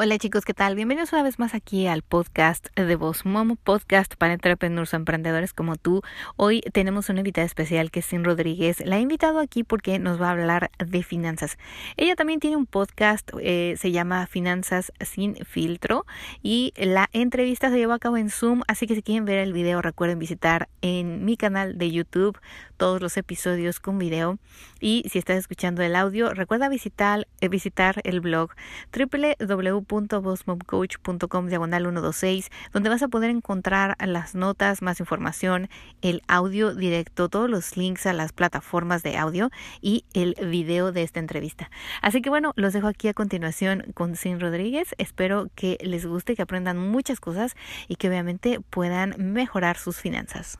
Hola chicos, ¿qué tal? Bienvenidos una vez más aquí al podcast de Voz Momo, podcast para entrepreneurs emprendedores como tú. Hoy tenemos una invitada especial que es Sin Rodríguez. La he invitado aquí porque nos va a hablar de finanzas. Ella también tiene un podcast, eh, se llama Finanzas sin filtro y la entrevista se llevó a cabo en Zoom, así que si quieren ver el video recuerden visitar en mi canal de YouTube todos los episodios con video y si estás escuchando el audio recuerda visitar, eh, visitar el blog www www.bossmomcoach.com diagonal 126, donde vas a poder encontrar las notas, más información, el audio directo, todos los links a las plataformas de audio y el video de esta entrevista. Así que bueno, los dejo aquí a continuación con Sin Rodríguez. Espero que les guste, que aprendan muchas cosas y que obviamente puedan mejorar sus finanzas.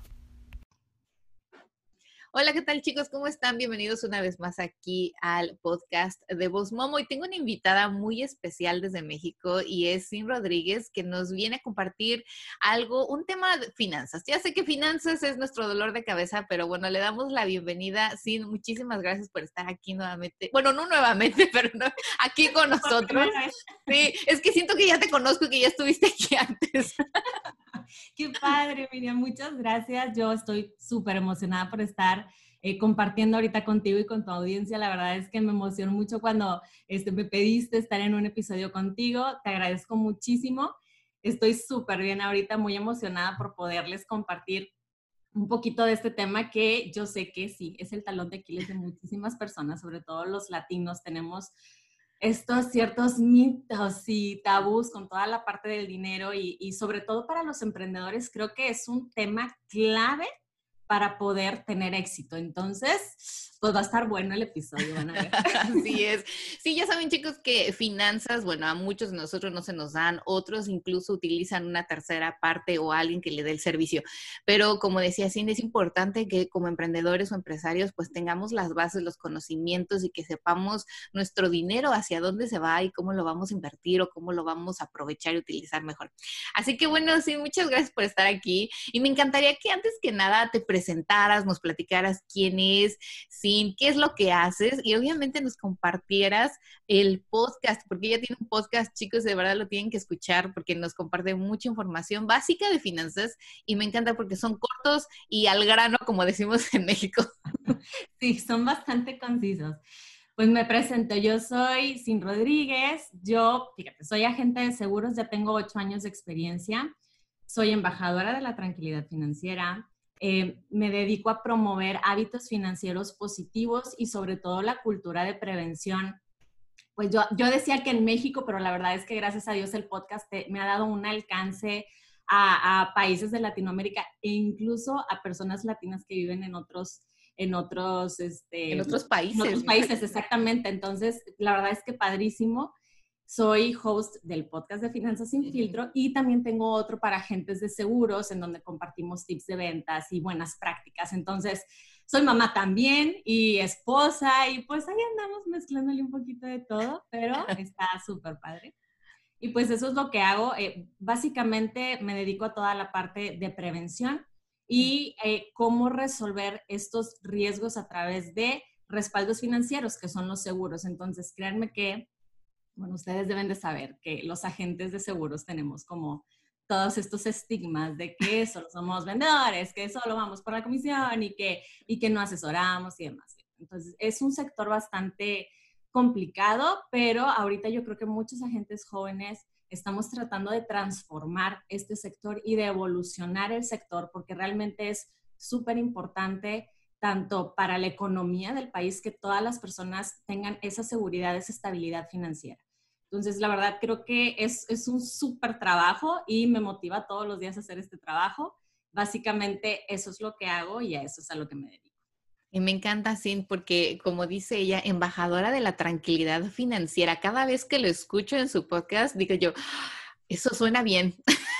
Hola, ¿qué tal chicos? ¿Cómo están? Bienvenidos una vez más aquí al podcast de Voz Momo. Y tengo una invitada muy especial desde México y es Sin Rodríguez, que nos viene a compartir algo, un tema de finanzas. Ya sé que finanzas es nuestro dolor de cabeza, pero bueno, le damos la bienvenida. Sin, muchísimas gracias por estar aquí nuevamente. Bueno, no nuevamente, pero no, aquí con nosotros. Sí, es que siento que ya te conozco y que ya estuviste aquí antes. Qué padre, Miriam, muchas gracias. Yo estoy súper emocionada por estar eh, compartiendo ahorita contigo y con tu audiencia. La verdad es que me emocionó mucho cuando este, me pediste estar en un episodio contigo. Te agradezco muchísimo. Estoy súper bien ahorita, muy emocionada por poderles compartir un poquito de este tema que yo sé que sí, es el talón de Aquiles de muchísimas personas, sobre todo los latinos. Tenemos estos ciertos mitos y tabús con toda la parte del dinero y, sobre todo para los emprendedores, creo que es un tema clave para poder tener éxito. Entonces, pues va a estar bueno el episodio. Así es. Sí, ya saben chicos que finanzas, bueno, a muchos de nosotros no se nos dan, otros incluso utilizan una tercera parte o alguien que le dé el servicio. Pero como decía Cindy, es importante que como emprendedores o empresarios pues tengamos las bases, los conocimientos y que sepamos nuestro dinero hacia dónde se va y cómo lo vamos a invertir o cómo lo vamos a aprovechar y utilizar mejor. Así que bueno, sí, muchas gracias por estar aquí y me encantaría que antes que nada te presentaras, nos platicaras quién es, Sin, qué es lo que haces y obviamente nos compartieras el podcast, porque ella tiene un podcast, chicos, de verdad lo tienen que escuchar porque nos comparte mucha información básica de finanzas y me encanta porque son cortos y al grano, como decimos en México. Sí, son bastante concisos. Pues me presento, yo soy Sin Rodríguez, yo, fíjate, soy agente de seguros, ya tengo ocho años de experiencia, soy embajadora de la tranquilidad financiera, eh, me dedico a promover hábitos financieros positivos y sobre todo la cultura de prevención. Pues yo, yo decía que en México, pero la verdad es que gracias a Dios el podcast me ha dado un alcance a, países de Latinoamérica e incluso a personas latinas que viven en otros en otros, este, en otros países. En otros países, exactamente. Entonces, la verdad es que padrísimo. Soy host del podcast de Finanzas sin filtro y también tengo otro para agentes de seguros en donde compartimos tips de ventas y buenas prácticas. Entonces, soy mamá también y esposa y pues ahí andamos mezclándole un poquito de todo, pero está súper padre. Y pues eso es lo que hago. Eh, básicamente me dedico a toda la parte de prevención y eh, cómo resolver estos riesgos a través de respaldos financieros, que son los seguros. Entonces, créanme que bueno, ustedes deben de saber que los agentes de seguros tenemos como todos estos estigmas de que solo somos vendedores, que solo vamos por la comisión y que, y que no asesoramos y demás. Entonces, es un sector bastante complicado, pero ahorita yo creo que muchos agentes jóvenes estamos tratando de transformar este sector y de evolucionar el sector porque realmente es súper importante tanto para la economía del país que todas las personas tengan esa seguridad, esa estabilidad financiera. Entonces, la verdad, creo que es, es un súper trabajo y me motiva todos los días a hacer este trabajo. Básicamente, eso es lo que hago y a eso es a lo que me dedico. Y me encanta, Sin, porque como dice ella, embajadora de la tranquilidad financiera, cada vez que lo escucho en su podcast, digo yo, ah, eso suena bien.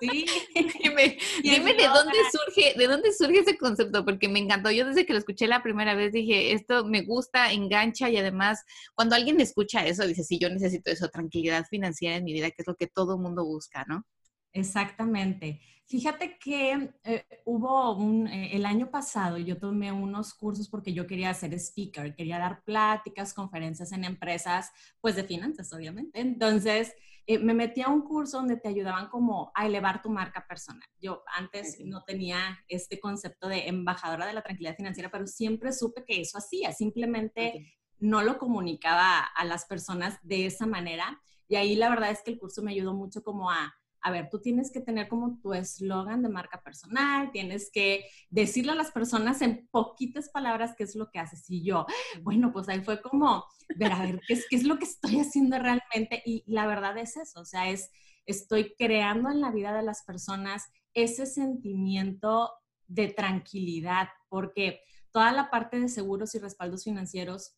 Sí. dime, dime de dónde surge, de dónde surge ese concepto, porque me encantó. Yo desde que lo escuché la primera vez dije, esto me gusta, engancha y además cuando alguien escucha eso, dice, sí, yo necesito eso, tranquilidad financiera en mi vida, que es lo que todo mundo busca, ¿no? Exactamente. Fíjate que eh, hubo un, eh, el año pasado yo tomé unos cursos porque yo quería ser speaker, quería dar pláticas, conferencias en empresas, pues de finanzas, obviamente. Entonces, eh, me metí a un curso donde te ayudaban como a elevar tu marca personal. Yo antes no tenía este concepto de embajadora de la tranquilidad financiera, pero siempre supe que eso hacía, simplemente no lo comunicaba a las personas de esa manera. Y ahí la verdad es que el curso me ayudó mucho como a a ver, tú tienes que tener como tu eslogan de marca personal, tienes que decirle a las personas en poquitas palabras qué es lo que haces. Y yo, bueno, pues ahí fue como, ver, a ver, ¿qué es, qué es lo que estoy haciendo realmente? Y la verdad es eso, o sea, es, estoy creando en la vida de las personas ese sentimiento de tranquilidad, porque toda la parte de seguros y respaldos financieros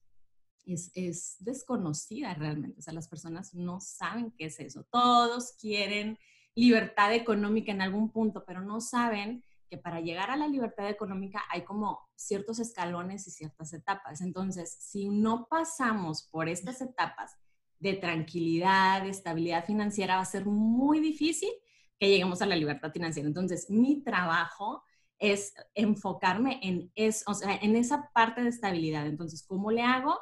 es, es, desconocida realmente. O sea, las personas no saben qué es eso. Todos quieren libertad económica en algún punto, pero no saben que para llegar a la libertad económica hay como ciertos escalones y ciertas etapas. Entonces, si no pasamos por estas etapas de tranquilidad, de estabilidad financiera, va a ser muy difícil que lleguemos a la libertad financiera. Entonces, mi trabajo es enfocarme en, eso, o sea, en esa parte de estabilidad. Entonces, ¿cómo le hago?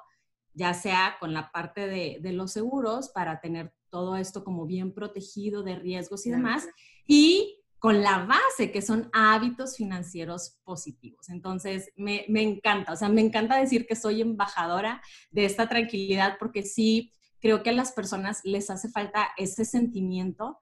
Ya sea con la parte de, de los seguros para tener todo esto como bien protegido de riesgos y demás, y con la base que son hábitos financieros positivos. Entonces, me, encanta, o sea, me encanta decir que soy embajadora de esta tranquilidad porque sí creo que a las personas les hace falta ese sentimiento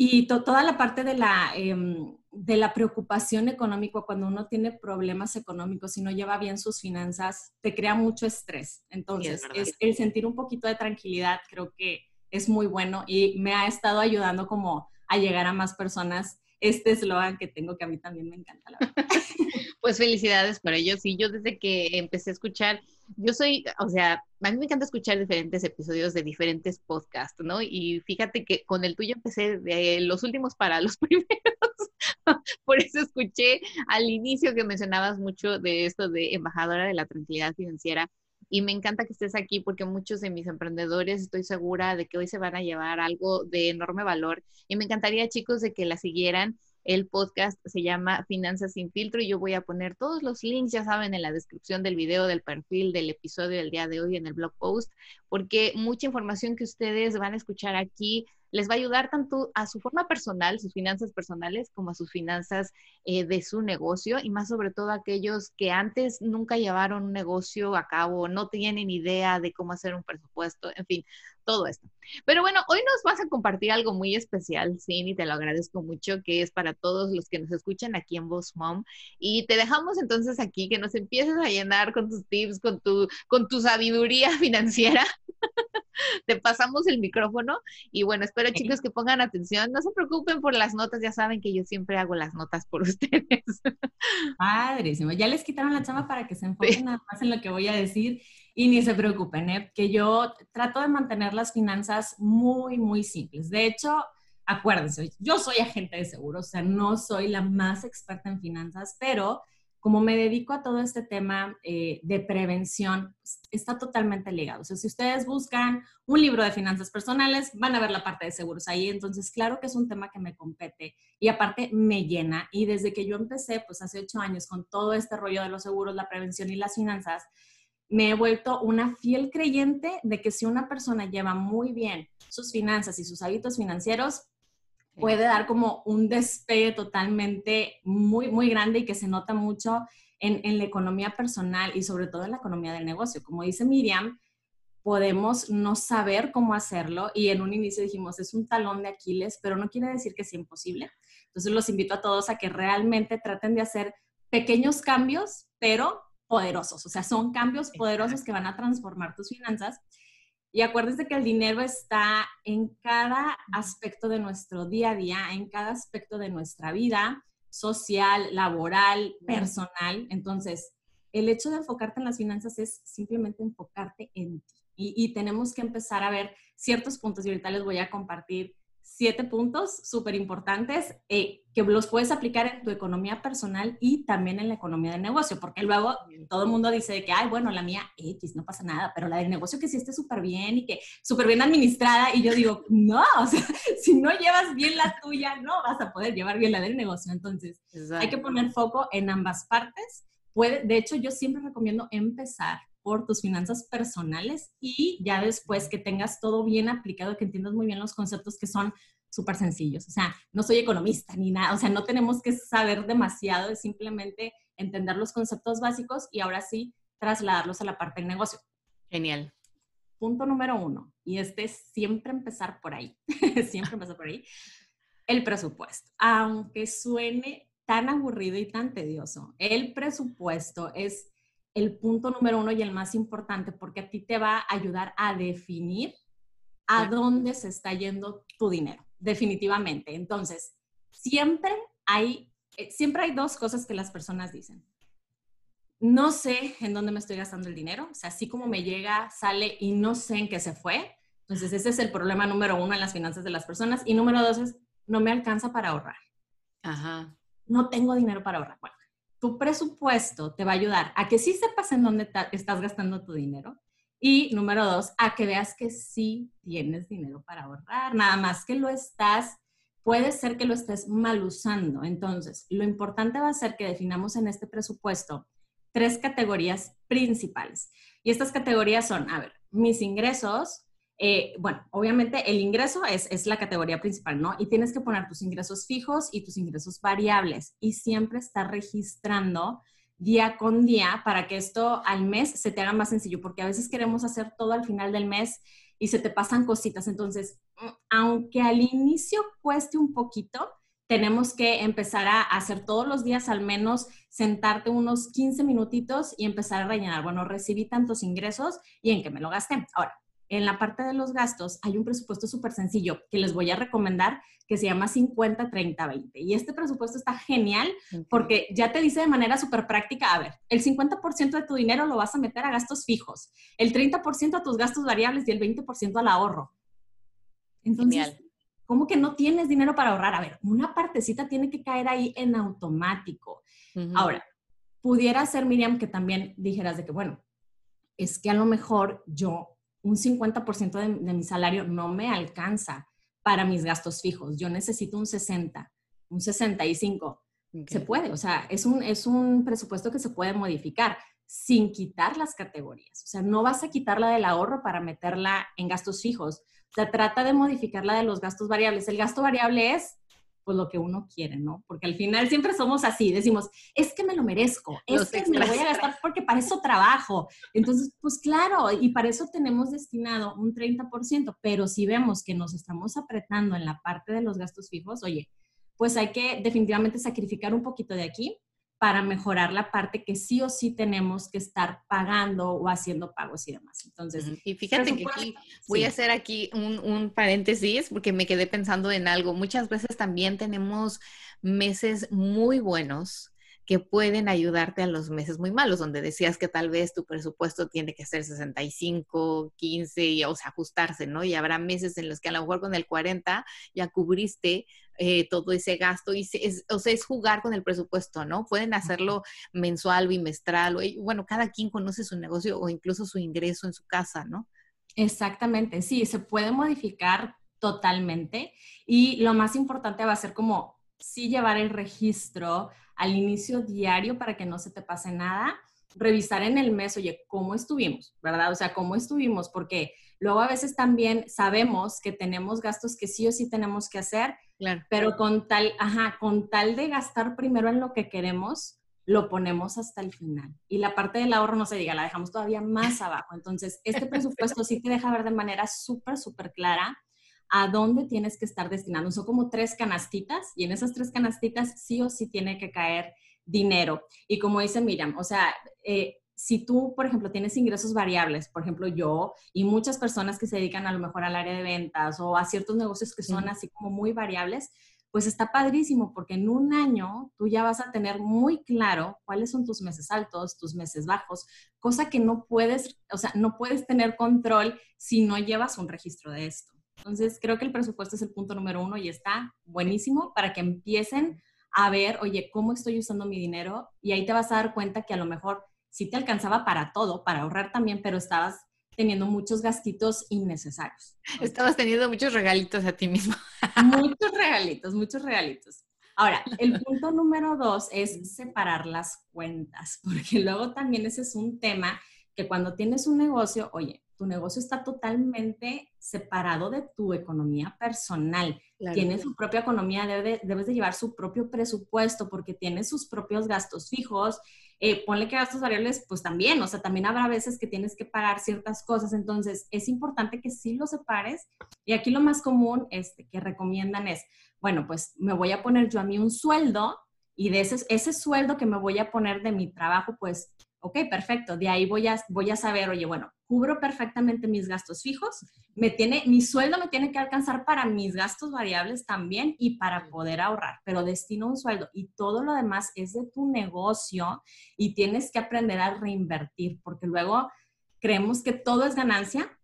y toda la parte de la, em, de la preocupación económica, cuando uno tiene problemas económicos y no lleva bien sus finanzas, te crea mucho estrés. Entonces, es el sentir un poquito de tranquilidad creo que es muy bueno y me ha estado ayudando como a llegar a más personas este eslogan que tengo que a mí también me encanta. La verdad. pues felicidades por ello. Sí, yo desde que empecé a escuchar, yo soy, o sea, a mí me encanta escuchar diferentes episodios de diferentes podcasts, ¿no? Y fíjate que con el tuyo empecé de los últimos para los primeros. por eso escuché al inicio que mencionabas mucho de esto de embajadora de la tranquilidad financiera y me encanta que estés aquí porque muchos de mis emprendedores estoy segura de que hoy se van a llevar algo de enorme valor y me encantaría chicos de que la siguieran. El podcast se llama Finanzas sin filtro y yo voy a poner todos los links, ya saben, en la descripción del video, del perfil, del episodio del día de hoy en el blog post, porque mucha información que ustedes van a escuchar aquí les va a ayudar tanto a su forma personal, sus finanzas personales, como a sus finanzas eh, de su negocio y más sobre todo aquellos que antes nunca llevaron un negocio a cabo, no tienen idea de cómo hacer un presupuesto, en fin, todo esto. Pero bueno, hoy nos vas a compartir algo muy especial, sí, y te lo agradezco mucho, que es para todos los que nos escuchan aquí en Voz Mom. Y te dejamos entonces aquí que nos empieces a llenar con tus tips, con tu, con tu sabiduría financiera. te pasamos el micrófono y bueno, espero chicos que pongan atención. No se preocupen por las notas, ya saben que yo siempre hago las notas por ustedes. Padrísimo, ya les quitaron la chama para que se enfoquen nada más en lo que voy a decir y ni se preocupen, ¿eh? que yo trato de mantener las finanzas muy, muy simples. De hecho, acuérdense, yo soy agente de seguros, o sea, no soy la más experta en finanzas, pero como me dedico a todo este tema eh, de prevención, pues, está totalmente ligado. O sea, si ustedes buscan un libro de finanzas personales, van a ver la parte de seguros ahí. Entonces, claro que es un tema que me compete y aparte me llena. Y desde que yo empecé, pues hace ocho años, con todo este rollo de los seguros, la prevención y las finanzas, me he vuelto una fiel creyente de que si una persona lleva muy bien sus finanzas y sus hábitos financieros, puede dar como un despegue totalmente muy, muy grande y que se nota mucho en, en, la economía personal y sobre todo en la economía del negocio. Como dice Miriam, podemos no saber cómo hacerlo y en un inicio dijimos, es un talón de Aquiles, pero no quiere decir que sea imposible. Entonces los invito a todos a que realmente traten de hacer pequeños cambios, pero poderosos. O sea, son cambios poderosos que van a transformar tus finanzas y acuérdense que el dinero está en cada aspecto de nuestro día a día, en cada aspecto de nuestra vida social, laboral, personal. Entonces, el hecho de enfocarte en las finanzas es simplemente enfocarte en ti. Y, tenemos que empezar a ver ciertos puntos y ahorita les voy a compartir siete puntos súper importantes eh, que los puedes aplicar en tu economía personal y también en la economía del negocio, porque luego todo el mundo dice que, ay, bueno, la mía X, no pasa nada, pero la del negocio que sí esté súper bien y que súper bien administrada, y yo digo, no, o sea, si no llevas bien la tuya, no vas a poder llevar bien la del negocio. Entonces, hay que poner foco en ambas partes. Puede, de hecho, yo siempre recomiendo empezar por tus finanzas personales y ya después que tengas todo bien aplicado, que entiendas muy bien los conceptos que son súper sencillos. O sea, no soy economista ni nada, o sea, no tenemos que saber demasiado, es simplemente entender los conceptos básicos y ahora sí trasladarlos a la parte del negocio. Genial. Punto número uno, y este es siempre empezar por ahí, siempre empezar por ahí, el presupuesto. Aunque suene tan aburrido y tan tedioso, el presupuesto es el punto número uno y el más importante, porque a ti te va a ayudar a definir a dónde se está yendo tu dinero, definitivamente. Entonces, siempre hay, eh, siempre hay dos cosas que las personas dicen. No sé en dónde me estoy gastando el dinero, o sea, así como me llega, sale y no sé en qué se fue. Entonces, ese es el problema número uno en las finanzas de las personas. Y número dos es, no me alcanza para ahorrar. Ajá. No tengo dinero para ahorrar. Bueno, tu presupuesto te va a ayudar a que sí sepas en dónde estás gastando tu dinero. Y número dos, a que veas que sí tienes dinero para ahorrar, nada más que lo estás, puede ser que lo estés mal usando. Entonces, lo importante va a ser que definamos en este presupuesto tres categorías principales. Y estas categorías son, a ver, mis ingresos, eh, bueno, obviamente el ingreso es, es, la categoría principal, ¿no? Y tienes que poner tus ingresos fijos y tus ingresos variables y siempre estar registrando día con día para que esto al mes se te haga más sencillo, porque a veces queremos hacer todo al final del mes y se te pasan cositas. Entonces, aunque al inicio cueste un poquito, tenemos que empezar a hacer todos los días al menos sentarte unos 15 minutitos y empezar a rellenar. Bueno, recibí tantos ingresos y en qué me lo gasté. Ahora, en la parte de los gastos hay un presupuesto súper sencillo que les voy a recomendar que se llama 50, 30, 20. Y este presupuesto está genial porque ya te dice de manera súper práctica, a ver, el 50% de tu dinero lo vas a meter a gastos fijos, el 30% a tus gastos variables y el 20% al ahorro. Entonces, ¿cómo que no tienes dinero para ahorrar? A ver, una partecita tiene que caer ahí en automático. Ahora, pudiera ser, Miriam, que también dijeras de que, bueno, es que a lo mejor yo un 50% de, de, mi salario no me alcanza para mis gastos fijos. Yo necesito un 60, un 65. Se puede, o sea, es un, es un presupuesto que se puede modificar sin quitar las categorías. O sea, no vas a quitarla del ahorro para meterla en gastos fijos. O sea, trata de modificar la de los gastos variables. El gasto variable es pues lo que uno quiere, ¿no? Porque al final siempre somos así, decimos, es que me lo merezco, es que me lo voy a gastar porque para eso trabajo. Entonces, pues claro, y para eso tenemos destinado un 30%, pero si vemos que nos estamos apretando en la parte de los gastos fijos, oye, pues hay que definitivamente sacrificar un poquito de aquí para mejorar la parte que sí o sí tenemos que estar pagando o haciendo pagos y demás. Entonces, y fíjate que aquí voy a hacer aquí un, un, paréntesis porque me quedé pensando en algo. Muchas veces también tenemos meses muy buenos que pueden ayudarte a los meses muy malos, donde decías que tal vez tu presupuesto tiene que ser 65, 15, y, o sea, ajustarse, ¿no? Y habrá meses en los que a lo mejor con el 40 ya cubriste eh, todo ese gasto y es, o sea, es jugar con el presupuesto, ¿no? Pueden hacerlo mensual, bimestral, o, bueno, cada quien conoce su negocio o incluso su ingreso en su casa, ¿no? Exactamente, sí, se puede modificar totalmente y lo más importante va a ser como sí llevar el registro al inicio diario para que no se te pase nada, revisar en el mes, oye, ¿cómo estuvimos? ¿Verdad? O sea, ¿cómo estuvimos? Porque luego a veces también sabemos que tenemos gastos que sí o sí tenemos que hacer, claro. pero con tal, ajá, con tal de gastar primero en lo que queremos, lo ponemos hasta el final. Y la parte del ahorro no se diga, la dejamos todavía más abajo. Entonces, este presupuesto sí te deja ver de manera súper, súper clara a dónde tienes que estar destinando. Son como tres canastitas y en esas tres canastitas sí o sí tiene que caer dinero. Y como dice Miriam, o sea, eh, si tú, por ejemplo, tienes ingresos variables, por ejemplo, yo y muchas personas que se dedican a lo mejor al área de ventas o a ciertos negocios que son así como muy variables, pues está padrísimo porque en un año tú ya vas a tener muy claro cuáles son tus meses altos, tus meses bajos, cosa que no puedes, o sea, no puedes tener control si no llevas un registro de esto. Entonces, creo que el presupuesto es el punto número uno y está buenísimo para que empiecen a ver, oye, ¿cómo estoy usando mi dinero? Y ahí te vas a dar cuenta que a lo mejor sí te alcanzaba para todo, para ahorrar también, pero estabas teniendo muchos gastitos innecesarios. Estabas teniendo muchos regalitos a ti mismo. Muchos regalitos, muchos regalitos. Ahora, el punto número dos es separar las cuentas, porque luego también ese es un tema que cuando tienes un negocio, oye, tu negocio está totalmente separado de tu economía personal. Tiene su propia economía, debes de llevar su propio presupuesto porque tiene sus propios gastos fijos. Eh, ponle que gastos variables, pues también, o sea, también habrá veces que tienes que pagar ciertas cosas. Entonces, es importante que sí lo separes. Y aquí lo más común este, que recomiendan es, bueno, pues me voy a poner yo a mí un sueldo y de ese, ese sueldo que me voy a poner de mi trabajo, pues ok, perfecto, de ahí voy a, voy a saber, oye, bueno, cubro perfectamente mis gastos fijos, me tiene, mi sueldo me tiene que alcanzar para mis gastos variables también y para poder ahorrar, pero destino un sueldo y todo lo demás es de tu negocio y tienes que aprender a reinvertir, porque luego creemos que todo es ganancia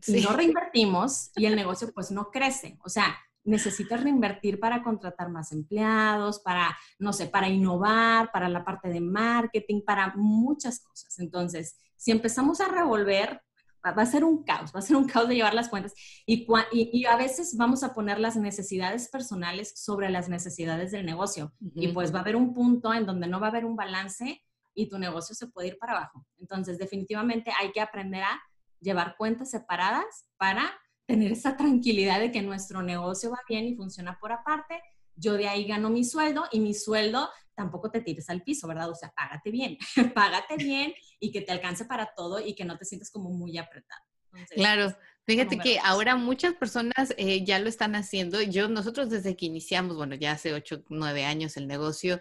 si no reinvertimos y el negocio pues no crece. O sea, necesitas reinvertir para contratar más empleados, para, no sé, para innovar, para la parte de marketing, para muchas cosas. Entonces, si empezamos a revolver, va a ser un caos, va a ser un caos de llevar las cuentas y, y, a veces vamos a poner las necesidades personales sobre las necesidades del negocio y pues va a haber un punto en donde no va a haber un balance y tu negocio se puede ir para abajo. Entonces, definitivamente hay que aprender a llevar cuentas separadas para tener esa tranquilidad de que nuestro negocio va bien y funciona por aparte. Yo de ahí gano mi sueldo y mi sueldo tampoco te tires al piso, ¿verdad? O sea, págate bien, págate bien y que te alcance para todo y que no te sientas como muy apretado. claro, fíjate que ahora muchas personas eh, ya lo están haciendo. Yo, nosotros desde que iniciamos, bueno, ya hace ocho, nueve años el negocio,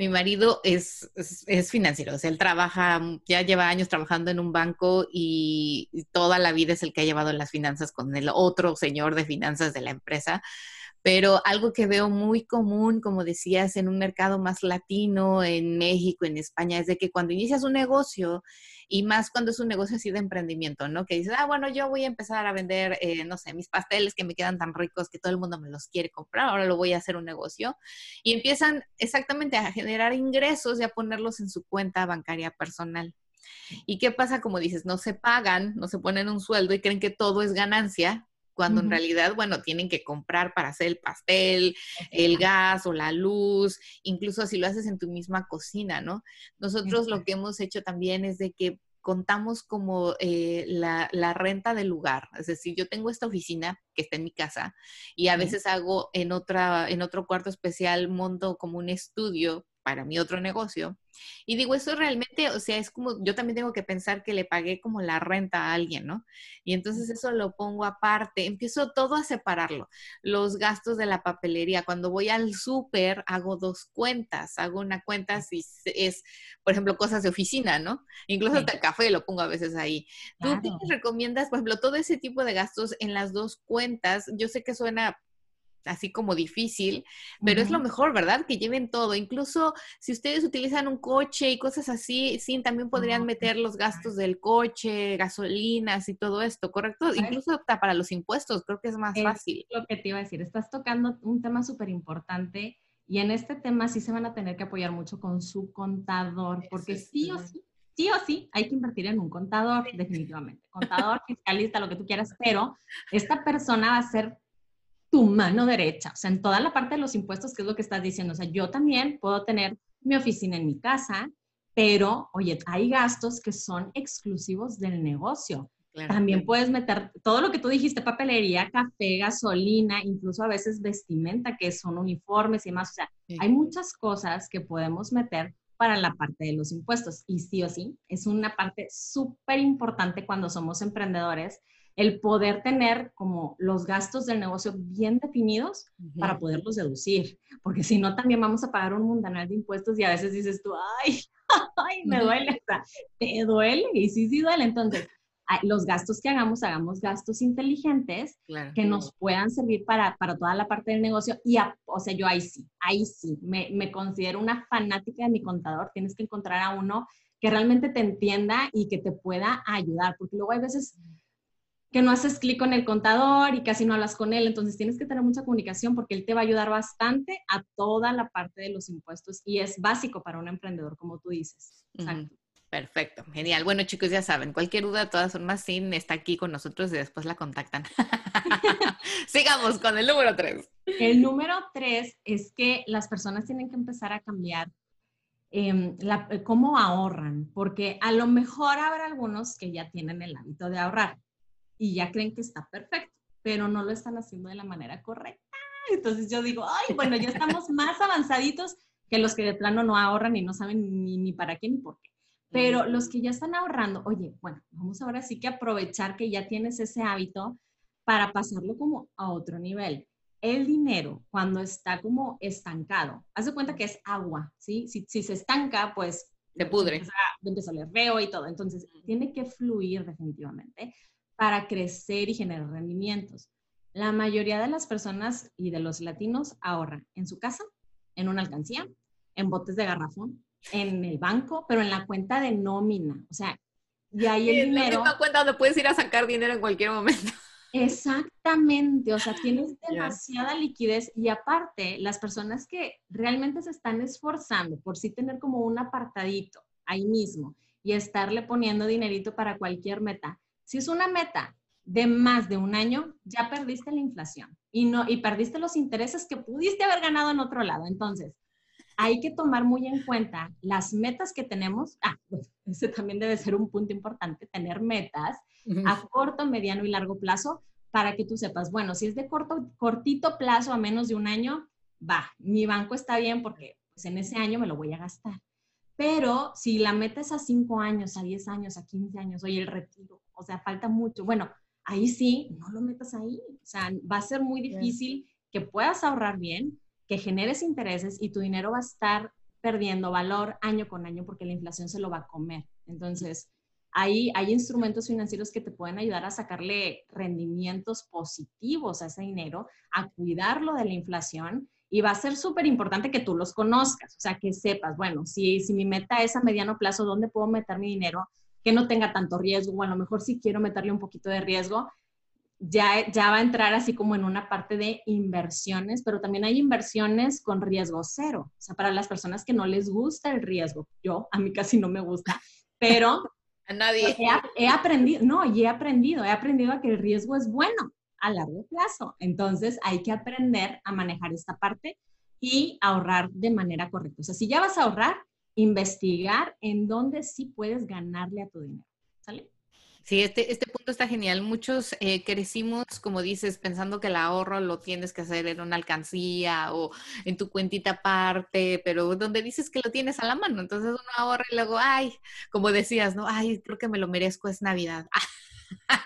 mi marido es, es, financiero, o sea, él trabaja, ya lleva años trabajando en un banco y, toda la vida es el que ha llevado las finanzas con el otro señor de finanzas de la empresa. Pero algo que veo muy común, como decías, en un mercado más latino, en México, en España, es de que cuando inicias un negocio, y más cuando es un negocio así de emprendimiento, ¿no? Que dices, ah, bueno, yo voy a empezar a vender, eh, no sé, mis pasteles que me quedan tan ricos que todo el mundo me los quiere comprar, ahora lo voy a hacer un negocio. Y empiezan exactamente a generar ingresos y a ponerlos en su cuenta bancaria personal. ¿Y qué pasa? Como dices, no se pagan, no se ponen un sueldo y creen que todo es ganancia, cuando en realidad, bueno, tienen que comprar para hacer el pastel, el gas o la luz, incluso si lo haces en tu misma cocina, ¿no? Nosotros lo que hemos hecho también es de que contamos como eh, la, la, renta del lugar. Es decir, yo tengo esta oficina que está en mi casa y a veces hago en, otra, en otro cuarto especial, monto como un estudio para mi otro negocio. Y digo, eso realmente, o sea, es como, yo también tengo que pensar que le pagué como la renta a alguien, ¿no? Y entonces eso lo pongo aparte, empiezo todo a separarlo. Los gastos de la papelería, cuando voy al súper, hago dos cuentas, hago una cuenta si es, por ejemplo, cosas de oficina, ¿no? Incluso hasta el café lo pongo a veces ahí. ¿Tú qué recomiendas, por ejemplo, todo ese tipo de gastos en las dos cuentas? Yo sé que suena así como difícil, pero es lo mejor, ¿verdad? Que lleven todo. Incluso si ustedes utilizan un coche y cosas así, sí, también podrían meter los gastos del coche, gasolinas y todo esto, ¿correcto? Incluso para los impuestos, creo que es más fácil. Lo que te iba a decir, estás tocando un tema súper importante y en este tema sí se van a tener que apoyar mucho con su contador, porque sí o sí, sí o sí hay que invertir en un contador, definitivamente. Contador, fiscalista, lo que tú quieras, pero esta persona va a ser tu mano derecha, o sea, en toda la parte de los impuestos, que es lo que estás diciendo. O sea, yo también puedo tener mi oficina en mi casa, pero, oye, hay gastos que son exclusivos del negocio. también puedes meter todo lo que tú dijiste, papelería, café, gasolina, incluso a veces vestimenta, que son uniformes y demás. O sea, hay muchas cosas que podemos meter para la parte de los impuestos. Y sí o sí, es una parte súper importante cuando somos emprendedores el poder tener como los gastos del negocio bien definidos para poderlos deducir, porque si no también vamos a pagar un mundanal de impuestos y a veces dices tú, ay, ay, me duele, te duele y sí, sí duele. Entonces, los gastos que hagamos, hagamos gastos inteligentes que nos puedan servir para, para, toda la parte del negocio. Y, o sea, yo ahí sí, ahí sí, me, me considero una fanática de mi contador. Tienes que encontrar a uno que realmente te entienda y que te pueda ayudar, porque luego hay veces que no haces clic con el contador y casi no hablas con él. Entonces tienes que tener mucha comunicación porque él te va a ayudar bastante a toda la parte de los impuestos y es básico para un emprendedor, como tú dices. Exacto. Perfecto, genial. Bueno, chicos, ya saben, cualquier duda, de todas formas, Sin está aquí con nosotros y después la contactan. Sigamos con el número tres. El número tres es que las personas tienen que empezar a cambiar em, cómo ahorran, porque a lo mejor habrá algunos que ya tienen el hábito de ahorrar y ya creen que está perfecto, pero no lo están haciendo de la manera correcta. Entonces yo digo, ay, bueno, ya estamos más avanzaditos que los que de plano no ahorran y no saben ni, ni para qué ni por qué. Pero los que ya están ahorrando, oye, bueno, vamos ahora sí que aprovechar que ya tienes ese hábito para pasarlo como a otro nivel. El dinero, cuando está como estancado, haz de cuenta que es agua, ¿sí? Si, se estanca, pues... Se pudre. Empieza, empieza a oler feo y todo. Entonces, tiene que fluir definitivamente para crecer y generar rendimientos. La mayoría de las personas y de los latinos ahorran en su casa, en una alcancía, en botes de garrafón, en el banco, pero en la cuenta de nómina. O sea, y ahí el dinero. Es cuenta donde puedes ir a sacar dinero en cualquier momento. Exactamente, o sea, tienes demasiada liquidez y aparte, las personas que realmente se están esforzando por sí tener como un apartadito ahí mismo y estarle poniendo dinerito para cualquier meta. Si es una meta de más de un año, ya perdiste la inflación y no y perdiste los intereses que pudiste haber ganado en otro lado. Entonces, hay que tomar muy en cuenta las metas que tenemos. Ah, pues ese también debe ser un punto importante, tener metas a corto, mediano y largo plazo para que tú sepas, bueno, si es de corto, cortito plazo a menos de un año, va, mi banco está bien porque pues, en ese año me lo voy a gastar. Pero si la meta es a 5 años, a 10 años, a 15 años, oye, el retiro, o sea, falta mucho. Bueno, ahí sí, no lo metas ahí. O sea, va a ser muy difícil que puedas ahorrar bien, que generes intereses y tu dinero va a estar perdiendo valor año con año porque la inflación se lo va a comer. Entonces, hay, hay instrumentos financieros que te pueden ayudar a sacarle rendimientos positivos a ese dinero, a cuidarlo de la inflación y va a ser súper importante que tú los conozcas, o sea, que sepas, bueno, si, si mi meta es a mediano plazo, ¿dónde puedo meter mi dinero? Que no tenga tanto riesgo, o a lo mejor si quiero meterle un poquito de riesgo, ya, ya va a entrar así como en una parte de inversiones, pero también hay inversiones con riesgo cero. O sea, para las personas que no les gusta el riesgo, yo, a mí casi no me gusta, pero... a nadie. He, he aprendido, no, y he aprendido, he aprendido a que el riesgo es bueno a largo plazo. Entonces, hay que aprender a manejar esta parte y ahorrar de manera correcta. O sea, si ya vas a ahorrar, investigar en dónde sí puedes ganarle a tu dinero. ¿Sale? Sí, este, este punto está genial. Muchos eh, crecimos, como dices, pensando que el ahorro lo tienes que hacer en una alcancía o en tu cuentita aparte, pero donde dices que lo tienes a la mano. Entonces uno ahorra y luego, ay, como decías, ¿no? Ay, creo que me lo merezco, es Navidad.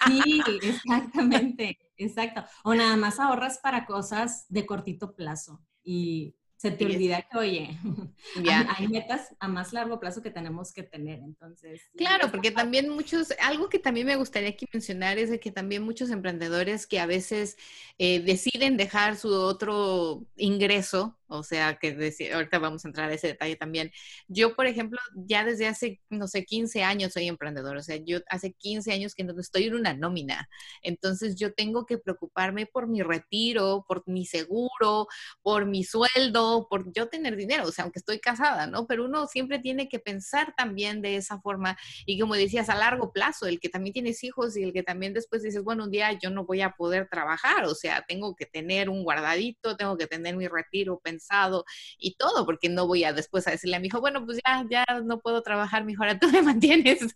Sí, exactamente, exacto. O nada más ahorras para cosas de cortito plazo y se te olvida que, oye, hay, metas a más largo plazo que tenemos que tener, entonces. Claro, porque también muchos, algo que también me gustaría aquí mencionar es de que también muchos emprendedores que a veces eh, deciden dejar su otro ingreso o sea, que ahorita vamos a entrar a ese detalle también. Yo, por ejemplo, ya desde hace, no sé, 15 años soy emprendedor. O sea, yo hace 15 años que no estoy en una nómina. Entonces, yo tengo que preocuparme por mi retiro, por mi seguro, por mi sueldo, por yo tener dinero. O sea, aunque estoy casada, ¿no? Pero uno siempre tiene que pensar también de esa forma. Y como decías, a largo plazo, el que también tienes hijos y el que también después dices, bueno, un día yo no voy a poder trabajar. O sea, tengo que tener un guardadito, tengo que tener mi retiro pensado y todo, porque no voy a después a decirle a mi hijo, bueno, pues ya, ya no puedo trabajar, mejor ahora tú me mantienes.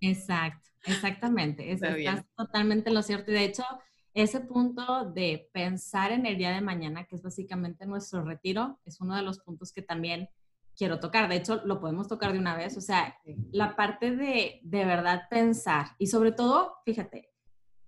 Exacto, exactamente. Es, estás totalmente lo cierto. Y de hecho, ese punto de pensar en el día de mañana, que es básicamente nuestro retiro, es uno de los puntos que también quiero tocar. De hecho, lo podemos tocar de una vez. O sea, la parte de de verdad pensar y sobre todo, fíjate,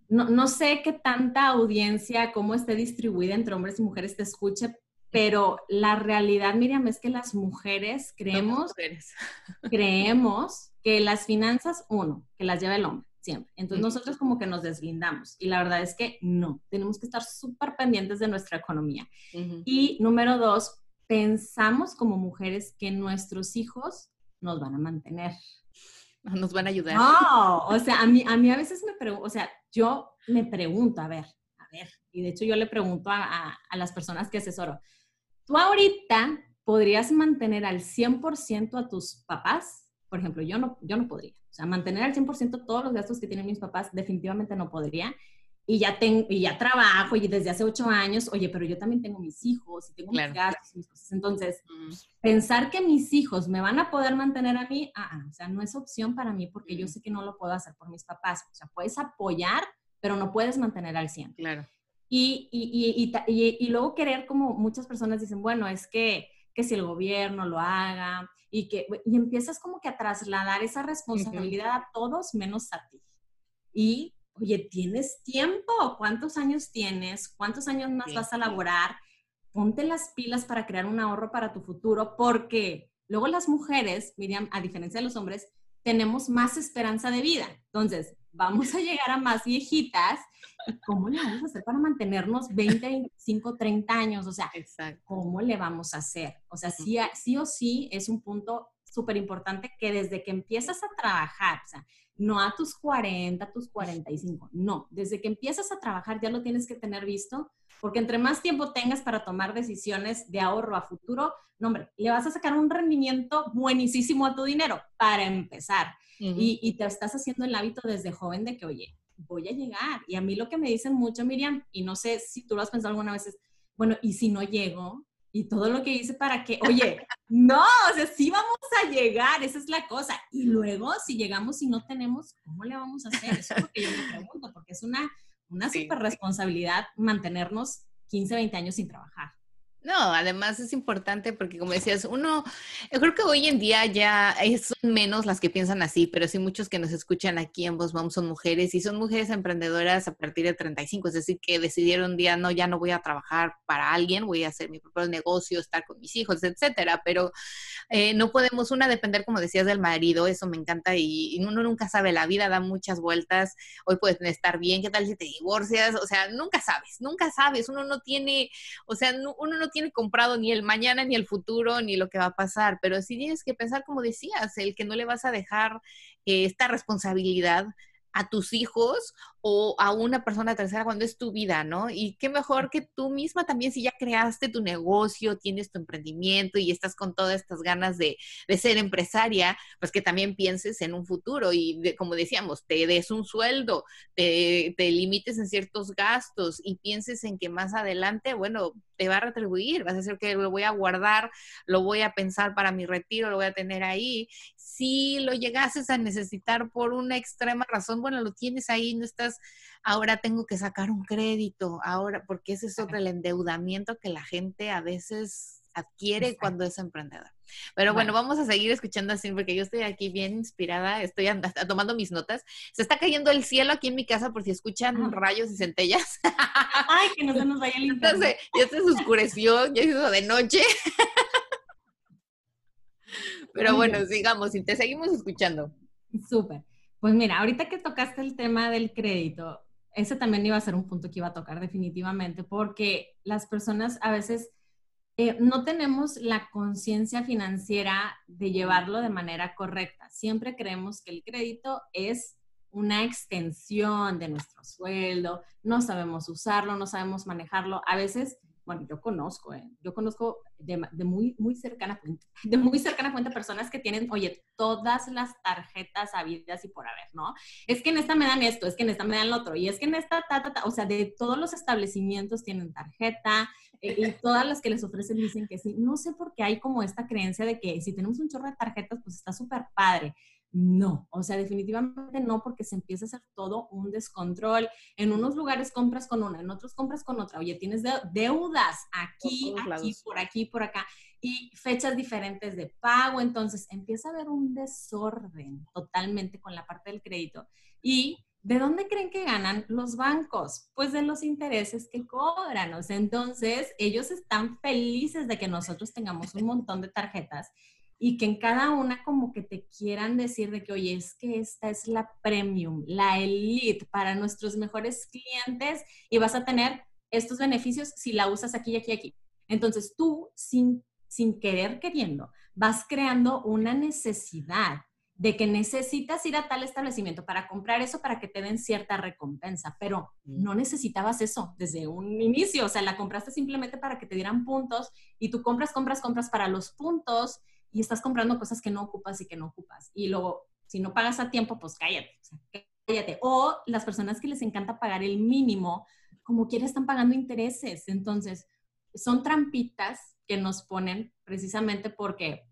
no, no sé qué tanta audiencia, cómo esté distribuida entre hombres y mujeres te escuche, pero la realidad, Miriam, es que las mujeres creemos, creemos que las finanzas, uno, que las lleva el hombre, siempre. Entonces nosotros como que nos deslindamos y la verdad es que no, tenemos que estar súper pendientes de nuestra economía. Y número dos, pensamos como mujeres que nuestros hijos nos van a mantener. Nos van a ayudar. No, o sea, a mí a, mí a veces me pregunto, o sea, yo me pregunto, a ver, a ver, y de hecho yo le pregunto a, a las personas que asesoro, tú ahorita podrías mantener al 100% a tus papás, por ejemplo, yo no, yo no podría, sea, mantener al 100% todos los gastos que tienen mis papás, definitivamente no podría. Y ya, tengo, y ya trabajo y desde hace ocho años, oye, pero yo también tengo mis hijos y tengo mis gastos, mis cosas. Entonces, mm. pensar que mis hijos me van a poder mantener a mí, ah, ah, o sea, no es opción para mí porque yo mm. sé que no lo puedo hacer por mis papás. O sea, puedes apoyar, pero no puedes mantener al 100. Claro. Y, y, y, y, luego querer, como muchas personas dicen, bueno, es que, que si el gobierno lo haga y que y empiezas como que a trasladar esa responsabilidad a todos menos a ti. Y, oye, ¿tienes tiempo? ¿Cuántos años tienes? ¿Cuántos años más vas a laborar? Ponte las pilas para crear un ahorro para tu futuro porque luego las mujeres, Miriam, a diferencia de los hombres, tenemos más esperanza de vida. Entonces, vamos a llegar a más viejitas. ¿Y cómo le vamos a hacer para mantenernos 20, 25, 30 años? O sea, ¿cómo le vamos a hacer? O sea, sí, sí o sí es un punto súper importante que desde que empiezas a trabajar, o sea, no a tus 40, a tus 45, no, desde que empiezas a trabajar ya lo tienes que tener visto, porque entre más tiempo tengas para tomar decisiones de ahorro a futuro, no, hombre, le vas a sacar un rendimiento buenísimo a tu dinero para empezar y, te estás haciendo el hábito desde joven de que, oye, voy a llegar. Y a mí lo que me dicen mucho, Miriam, y no sé si tú lo has pensado alguna vez, es, bueno, ¿y si no llego? Y todo lo que hice para que, oye, no, o sea, sí vamos a llegar, esa es la cosa. Y luego, si llegamos y no tenemos, ¿cómo le vamos a hacer? Eso es lo que yo me pregunto, porque es una, una súper responsabilidad mantenernos 15, 20 años sin trabajar. No, además es importante porque como decías, uno, yo creo que hoy en día ya son menos las que piensan así, pero sí muchos que nos escuchan aquí en Voz son mujeres y son mujeres emprendedoras a partir de 35, es decir, que decidieron un día, no, ya no voy a trabajar para alguien, voy a hacer mi propio negocio, estar con mis hijos, etcétera, pero eh, no podemos, una, depender, como decías, del marido, eso me encanta y, uno nunca sabe, la vida da muchas vueltas, hoy puedes estar bien, ¿qué tal si te divorcias? O sea, nunca sabes, nunca sabes, uno no tiene, o sea, uno no tiene comprado ni el mañana, ni el futuro, ni lo que va a pasar, pero sí tienes que pensar, como decías, el que no le vas a dejar eh, esta responsabilidad a tus hijos o a una persona tercera cuando es tu vida, ¿no? Y qué mejor que tú misma también, si ya creaste tu negocio, tienes tu emprendimiento y estás con todas estas ganas de, ser empresaria, pues que también pienses en un futuro y como decíamos, te des un sueldo, te, te limites en ciertos gastos y pienses en que más adelante, bueno, te va a retribuir, vas a decir que lo voy a guardar, lo voy a pensar para mi retiro, lo voy a tener ahí. Si lo llegases a necesitar por una extrema razón, bueno, lo tienes ahí, no estás ahora tengo que sacar un crédito, ahora, porque ese es otro el endeudamiento que la gente a veces adquiere cuando es emprendedor. Pero bueno, vamos a seguir escuchando así porque yo estoy aquí bien inspirada, estoy tomando mis notas. Se está cayendo el cielo aquí en mi casa por si escuchan rayos y centellas. Ay, que no se nos vaya el Entonces, ya se oscureció, ya hizo de noche. Pero bueno, sigamos y te seguimos escuchando. Súper. Pues mira, ahorita que tocaste el tema del crédito, ese también iba a ser un punto que iba a tocar definitivamente, porque las personas a veces eh, no tenemos la conciencia financiera de llevarlo de manera correcta. Siempre creemos que el crédito es una extensión de nuestro sueldo, no sabemos usarlo, no sabemos manejarlo. A veces bueno, yo conozco, ¿eh? yo conozco de, muy, muy cercana fuente, de muy cercana fuente personas que tienen, oye, todas las tarjetas habidas y por haber, ¿no? Es que en esta me dan esto, es que en esta me dan lo otro, y es que en esta, ta, ta, ta, o sea, de todos los establecimientos tienen tarjeta, eh, y todas las que les ofrecen dicen que sí. No sé por qué hay como esta creencia de que si tenemos un chorro de tarjetas, pues está súper padre. No, o sea, definitivamente no, porque se empieza a hacer todo un descontrol. En unos lugares compras con una, en otros compras con otra. Oye, tienes deudas aquí, aquí, por aquí, por acá, y fechas diferentes de pago. Entonces empieza a haber un desorden totalmente con la parte del crédito. ¿Y de dónde creen que ganan los bancos? Pues de los intereses que cobran. O sea, entonces ellos están felices de que nosotros tengamos un montón de tarjetas y que en cada una como que te quieran decir de que, oye, es que esta es la premium, la elite para nuestros mejores clientes y vas a tener estos beneficios si la usas aquí, aquí, aquí. Entonces tú, sin, sin querer queriendo, vas creando una necesidad de que necesitas ir a tal establecimiento para comprar eso para que te den cierta recompensa, pero mm. no necesitabas eso desde un inicio, o sea, la compraste simplemente para que te dieran puntos y tú compras, compras, compras para los puntos y estás comprando cosas que no ocupas y que no ocupas. Y luego, si no pagas a tiempo, pues cállate, o sea, cállate. O las personas que les encanta pagar el mínimo, como quiera están pagando intereses. Entonces, son trampitas que nos ponen precisamente porque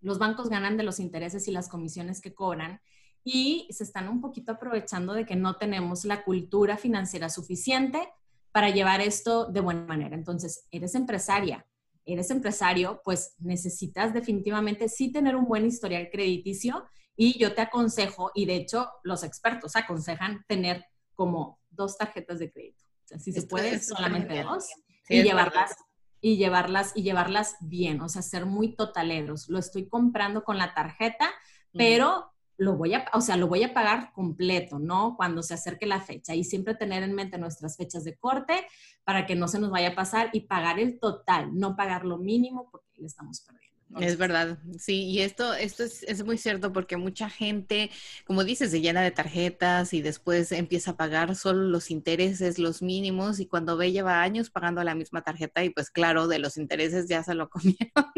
los bancos ganan de los intereses y las comisiones que cobran y se están un poquito aprovechando de que no tenemos la cultura financiera suficiente para llevar esto de buena manera. Entonces, eres empresaria, eres empresario, pues necesitas definitivamente sí tener un buen historial crediticio y yo te aconsejo, y de hecho los expertos aconsejan tener como dos tarjetas de crédito. O sea, si se puede, solamente dos. y llevarlas y llevarlas y llevarlas bien, o sea, ser muy totaleros. Lo estoy comprando con la tarjeta, pero lo voy a, o sea, lo voy a pagar completo, ¿no? Cuando se acerque la fecha y siempre tener en mente nuestras fechas de corte para que no se nos vaya a pasar y pagar el total, no pagar lo mínimo porque le estamos perdiendo es verdad, sí, y esto, esto es, es, muy cierto porque mucha gente, como dices, se llena de tarjetas y después empieza a pagar solo los intereses, los mínimos, y cuando ve lleva años pagando la misma tarjeta y pues claro, de los intereses ya se lo comieron.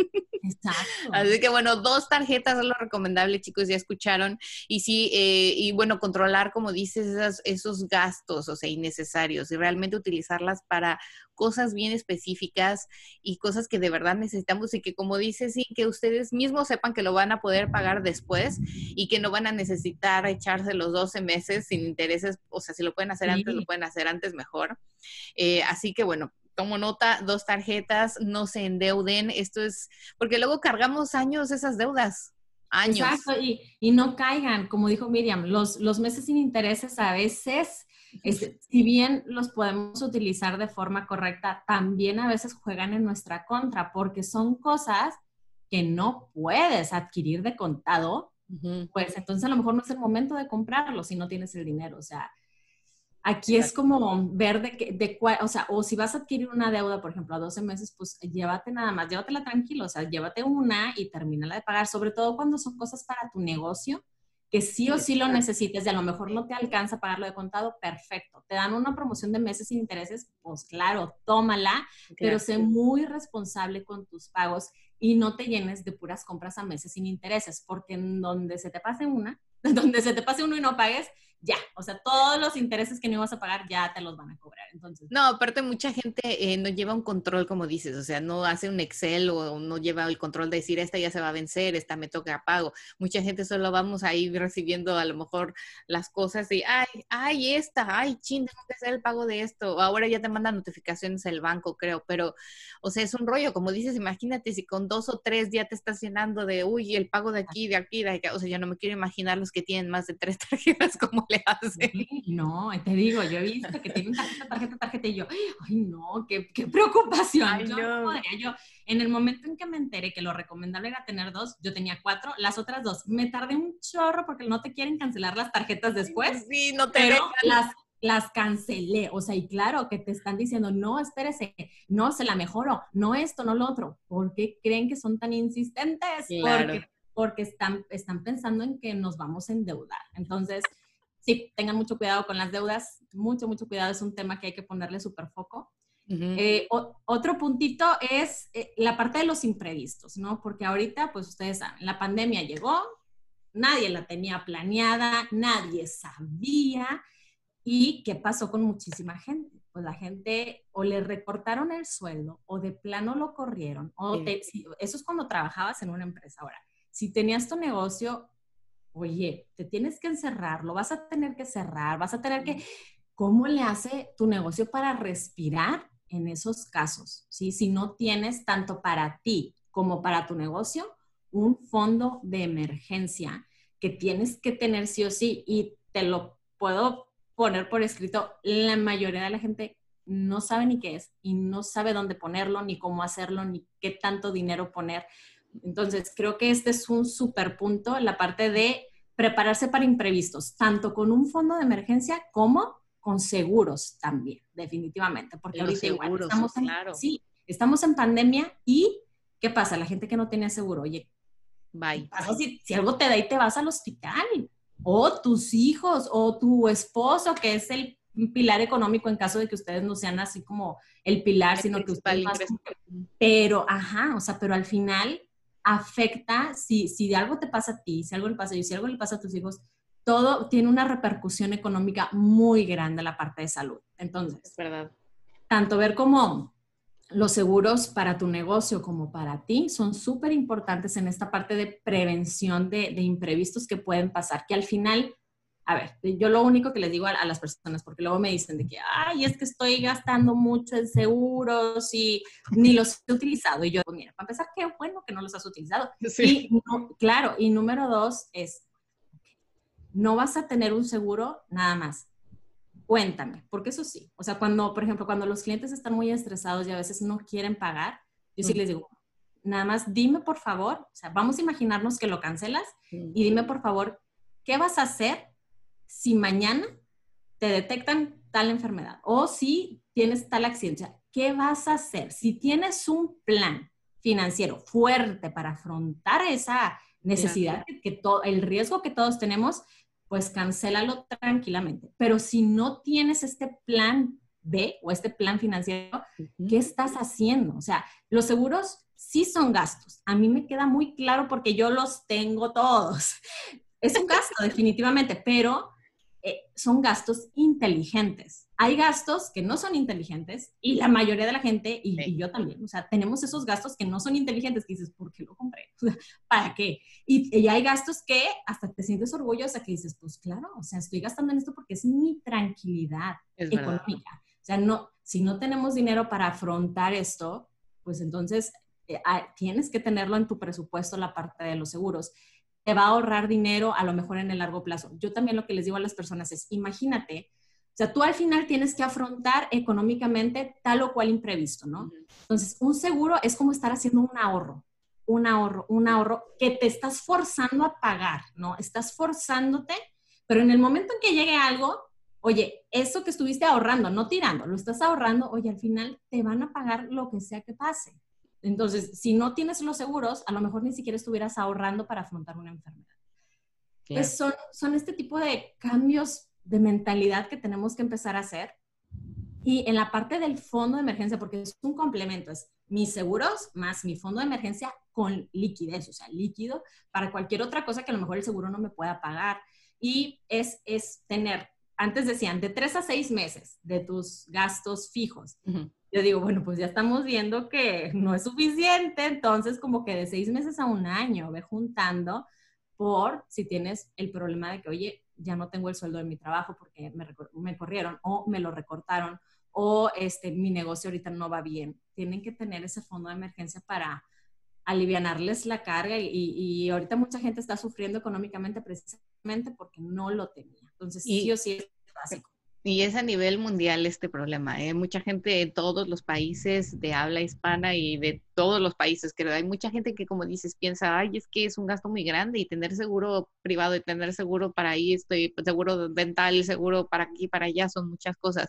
Exacto. Así que bueno, dos tarjetas es lo recomendable, chicos, ya escucharon. Y sí, eh, y bueno, controlar, como dices, esos gastos, o sea, innecesarios, y realmente utilizarlas para cosas bien específicas y cosas que de verdad necesitamos y que como dices, sí, que ustedes mismos sepan que lo van a poder pagar después y que no van a necesitar echarse los 12 meses sin intereses, o sea, si lo pueden hacer antes, lo pueden hacer antes mejor. Eh, así que bueno, tomo nota, dos tarjetas, no se endeuden. Esto es, porque luego cargamos años esas deudas. Años. Exacto, y, y no caigan, como dijo Miriam, los, los meses sin intereses a veces, este, si bien los podemos utilizar de forma correcta, también a veces juegan en nuestra contra, porque son cosas que no puedes adquirir de contado, pues entonces a lo mejor no es el momento de comprarlo si no tienes el dinero. O sea, Aquí es como ver de, qué, de cuál, o sea, o si vas a adquirir una deuda, por ejemplo, a 12 meses, pues llévate nada más, llévatela tranquilo, o sea, llévate una y termínala de pagar, sobre todo cuando son cosas para tu negocio, que sí o sí lo necesites y a lo mejor no te alcanza a pagarlo de contado, perfecto. Te dan una promoción de meses sin intereses, pues claro, tómala, pero sé muy responsable con tus pagos y no te llenes de puras compras a meses sin intereses, porque en donde se te pase una, donde se te pase uno y no pagues, ya, o sea, todos los intereses que no ibas a pagar ya te los van a cobrar. Entonces, no, aparte mucha gente eh, no lleva un control, como dices, o sea, no hace un Excel o no lleva el control de decir, esta ya se va a vencer, esta me toca pago. Mucha gente solo vamos a ir recibiendo a lo mejor las cosas y, ay, ay, esta, ay, ching, tengo que hacer el pago de esto. Ahora ya te mandan notificaciones el banco, creo, pero, o sea, es un rollo, como dices, imagínate si con dos o tres ya te estás llenando de, uy, el pago de aquí, de aquí, de aquí, o sea, yo no me quiero imaginar los que tienen más de tres tarjetas como le hacen. no, te digo, yo he visto que tienen tarjeta, tarjeta, tarjeta y yo, ay no, qué, qué preocupación. yo, no. yo, en el momento en que me enteré que lo recomendable era tener dos, yo tenía cuatro, las otras dos, me tardé un chorro porque no te quieren cancelar las tarjetas después. Sí, no te pero las las cancelé, o sea, y claro que te están diciendo, no, espérese, no, se la mejoró, no esto, no lo otro. ¿Por qué creen que son tan insistentes? Porque, porque están, están pensando en que nos vamos a endeudar. Entonces, sí, tengan mucho cuidado con las deudas, mucho, mucho cuidado, es un tema que hay que ponerle súper foco. Eh, otro puntito es eh, la parte de los imprevistos, ¿no? Porque ahorita, pues ustedes saben, la pandemia llegó, nadie la tenía planeada, nadie sabía. ¿Y qué pasó con muchísima gente? Pues la gente o le recortaron el sueldo o de plano lo corrieron. O eso es cuando trabajabas en una empresa. Ahora, si tenías tu negocio, oye, te tienes que encerrar, lo vas a tener que cerrar, vas a tener que... ¿Cómo le hace tu negocio para respirar en esos casos? ¿sí? Si no tienes tanto para ti como para tu negocio un fondo de emergencia que tienes que tener sí o sí y te lo puedo poner por escrito, la mayoría de la gente no sabe ni qué es y no sabe dónde ponerlo, ni cómo hacerlo, ni qué tanto dinero poner. Entonces, creo que este es un súper punto en la parte de prepararse para imprevistos, tanto con un fondo de emergencia como con seguros también, definitivamente, porque ahorita igual estamos en, sí, estamos en pandemia y ¿qué pasa? La gente que no tenía seguro, oye, Bye. Si, si algo te da y te vas al hospital, o tus hijos, o tu esposo, que es el pilar económico en caso de que ustedes no sean así como el pilar, sino que ustedes Pero, ajá, o sea, pero al final afecta, si, si de algo te pasa a ti, si algo le pasa a ellos, si algo le pasa a tus hijos, todo tiene una repercusión económica muy grande en la parte de salud. Entonces, es verdad. Tanto ver como los seguros para tu negocio como para ti son súper importantes en esta parte de prevención de, imprevistos que pueden pasar, que al final, a ver, yo lo único que les digo a, las personas, porque luego me dicen de que, ay, es que estoy gastando mucho en seguros y ni los he utilizado. Y yo, pues mira, para empezar, qué bueno que no los has utilizado. Sí. claro, y número dos es, no vas a tener un seguro nada más cuéntame, porque eso sí, o sea, cuando, por ejemplo, cuando los clientes están muy estresados y a veces no quieren pagar, yo sí les digo, nada más dime por favor, o sea, vamos a imaginarnos que lo cancelas y dime por favor, ¿qué vas a hacer si mañana te detectan tal enfermedad o si tienes tal accidente? ¿Qué vas a hacer? Si tienes un plan financiero fuerte para afrontar esa necesidad, que todo, el riesgo que todos tenemos, pues cancélalo tranquilamente. Pero si no tienes este plan B o este plan financiero, ¿qué estás haciendo? O sea, los seguros sí son gastos. A mí me queda muy claro porque yo los tengo todos. Es un gasto, definitivamente, pero eh, son gastos inteligentes. Hay gastos que no son inteligentes y la mayoría de la gente, y, yo también, o sea, tenemos esos gastos que no son inteligentes que dices, ¿por qué lo compré? ¿Para qué? Y, hay gastos que hasta te sientes orgullosa que dices, pues claro, o sea, estoy gastando en esto porque es mi tranquilidad económica. O sea, no, si no tenemos dinero para afrontar esto, pues entonces eh, ah, tienes que tenerlo en tu presupuesto la parte de los seguros te va a ahorrar dinero a lo mejor en el largo plazo. Yo también lo que les digo a las personas es, imagínate, o sea, tú al final tienes que afrontar económicamente tal o cual imprevisto, ¿no? Entonces, un seguro es como estar haciendo un ahorro, un ahorro, un ahorro que te estás forzando a pagar, ¿no? Estás forzándote, pero en el momento en que llegue algo, oye, eso que estuviste ahorrando, no tirando, lo estás ahorrando, oye, al final te van a pagar lo que sea que pase. Entonces, si no tienes los seguros, a lo mejor ni siquiera estuvieras ahorrando para afrontar una enfermedad. Pues son, son este tipo de cambios de mentalidad que tenemos que empezar a hacer. Y en la parte del fondo de emergencia, porque es un complemento, es mis seguros más mi fondo de emergencia con liquidez, o sea, líquido para cualquier otra cosa que a lo mejor el seguro no me pueda pagar. Y es, es tener, antes decían, de tres a seis meses de tus gastos fijos yo digo, bueno, pues ya estamos viendo que no es suficiente, entonces como que de seis meses a un año ve juntando por si tienes el problema de que, oye, ya no tengo el sueldo de mi trabajo porque me, me corrieron o me lo recortaron o este, mi negocio ahorita no va bien. Tienen que tener ese fondo de emergencia para alivianarles la carga y, y ahorita mucha gente está sufriendo económicamente precisamente porque no lo tenía. Entonces, sí o sí es básico. Y es a nivel mundial este problema. ¿eh? Mucha gente de todos los países de habla hispana y de todos los países, creo. Hay mucha gente que, como dices, piensa, ay, es que es un gasto muy grande y tener seguro privado y tener seguro para ahí, estoy, seguro dental, seguro para aquí, para allá, son muchas cosas.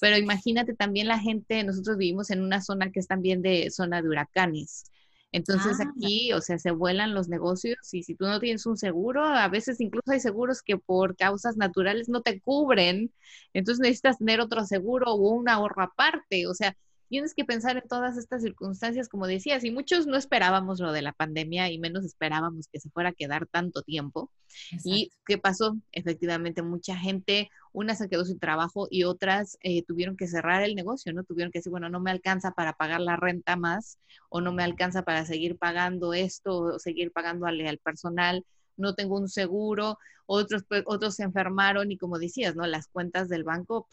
Pero imagínate también la gente, nosotros vivimos en una zona que es también de zona de huracanes. Entonces ah, aquí, o sea, se vuelan los negocios y si tú no tienes un seguro, a veces incluso hay seguros que por causas naturales no te cubren, entonces necesitas tener otro seguro o un ahorro aparte, o sea, tienes que pensar en todas estas circunstancias, como decías, y muchos no esperábamos lo de la pandemia y menos esperábamos que se fuera a quedar tanto tiempo. ¿Y qué pasó? Efectivamente, mucha gente, unas se quedó sin trabajo y otras eh, tuvieron que cerrar el negocio, ¿no? Tuvieron que decir, bueno, no me alcanza para pagar la renta más o no me alcanza para seguir pagando esto o seguir pagándole al personal no tengo un seguro, otros, pues, otros se enfermaron y como decías, ¿no? Las cuentas del banco,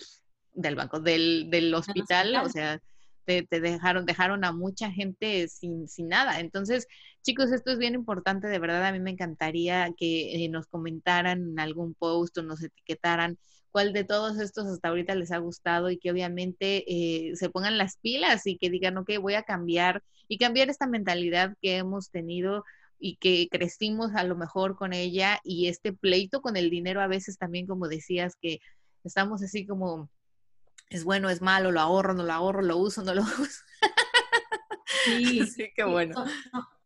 del banco, del, del hospital, o sea, te, dejaron, dejaron a mucha gente sin, sin, nada. Entonces, chicos, esto es bien importante, de verdad, a mí me encantaría que eh, nos comentaran en algún post o nos etiquetaran cuál de todos estos hasta ahorita les ha gustado y que obviamente eh, se pongan las pilas y que digan, ok, voy a cambiar y cambiar esta mentalidad que hemos tenido y que crecimos a lo mejor con ella y este pleito con el dinero a veces también, como decías, que estamos así como es bueno, es malo, lo ahorro, no lo ahorro, lo uso, no lo uso. Sí, sí qué bueno.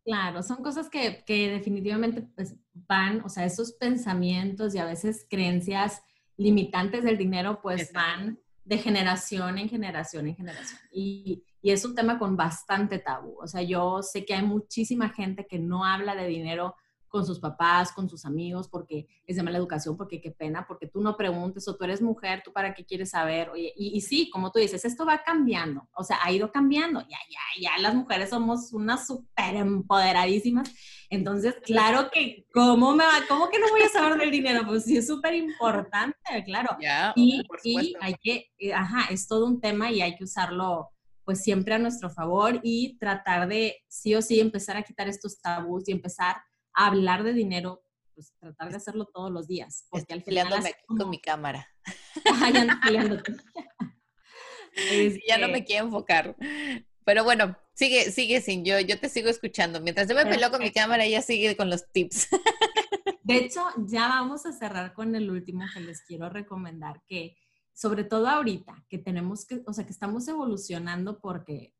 Claro, son cosas que, que definitivamente pues, van, o sea, esos pensamientos y a veces creencias limitantes del dinero, pues van de generación en generación en generación. Y, y, es un tema con bastante tabú. O sea, yo sé que hay muchísima gente que no habla de dinero con sus papás, con sus amigos, porque es de mala educación, porque qué pena, porque tú no preguntes o tú eres mujer, tú para qué quieres saber. Oye, y, sí, como tú dices, esto va cambiando, o sea, ha ido cambiando. Ya, ya, ya las mujeres somos unas súper empoderadísimas. Entonces, claro que, ¿cómo, me va, ¿cómo que no voy a saber del dinero? Pues sí, es súper importante, claro. y, y hay que, eh, ajá, es todo un tema y hay que usarlo pues siempre a nuestro favor y tratar de sí o sí empezar a quitar estos tabús y empezar hablar de dinero, pues tratar de hacerlo todos los días. Porque al final... Aquí con mi cámara. ya no me este quiero enfocar. Pero bueno, sigue, sigue sin yo, yo te sigo escuchando. Mientras yo me peleo con mi cámara, ella sigue con los tips. De hecho, ya vamos a cerrar con el último que les quiero recomendar, que sobre todo ahorita, que tenemos que, o sea, que estamos evolucionando porque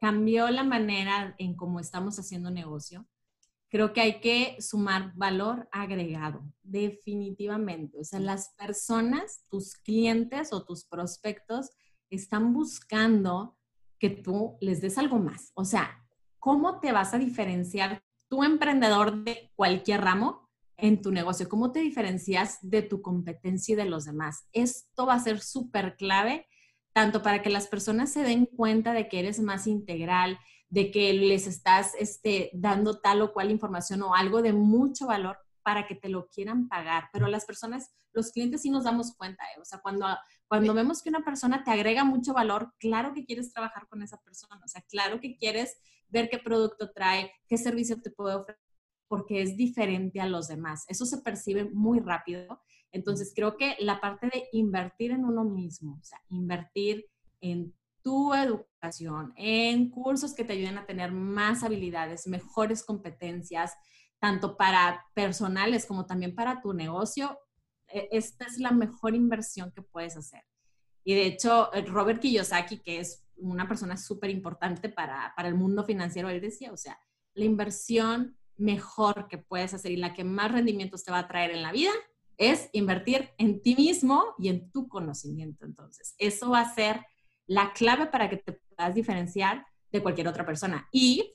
cambió la manera en cómo estamos haciendo negocio creo que hay que sumar valor agregado, definitivamente. O sea, las personas, tus clientes o tus prospectos están buscando que tú les des algo más. O sea, ¿cómo te vas a diferenciar tu emprendedor de cualquier ramo en tu negocio? ¿Cómo te diferencias de tu competencia y de los demás? Esto va a ser súper clave, tanto para que las personas se den cuenta de que eres más integral, de que les estás este, dando tal o cual información o algo de mucho valor para que te lo quieran pagar. Pero las personas, los clientes sí nos damos cuenta, ¿eh? o sea, cuando, cuando vemos que una persona te agrega mucho valor, claro que quieres trabajar con esa persona, o sea, claro que quieres ver qué producto trae, qué servicio te puede ofrecer, porque es diferente a los demás. Eso se percibe muy rápido. Entonces, creo que la parte de invertir en uno mismo, o sea, invertir en tu educación, en cursos que te ayuden a tener más habilidades, mejores competencias, tanto para personales como también para tu negocio, e, esta es la mejor inversión que puedes hacer. Y de hecho, eh, Robert Kiyosaki, que es una persona súper importante para, para el mundo financiero, él decía, o sea, la inversión mejor que puedes hacer y la que más rendimientos te va a traer en la vida es invertir en ti mismo y en tu conocimiento. Entonces, eso va a ser la clave para que te puedas diferenciar de cualquier otra persona. Y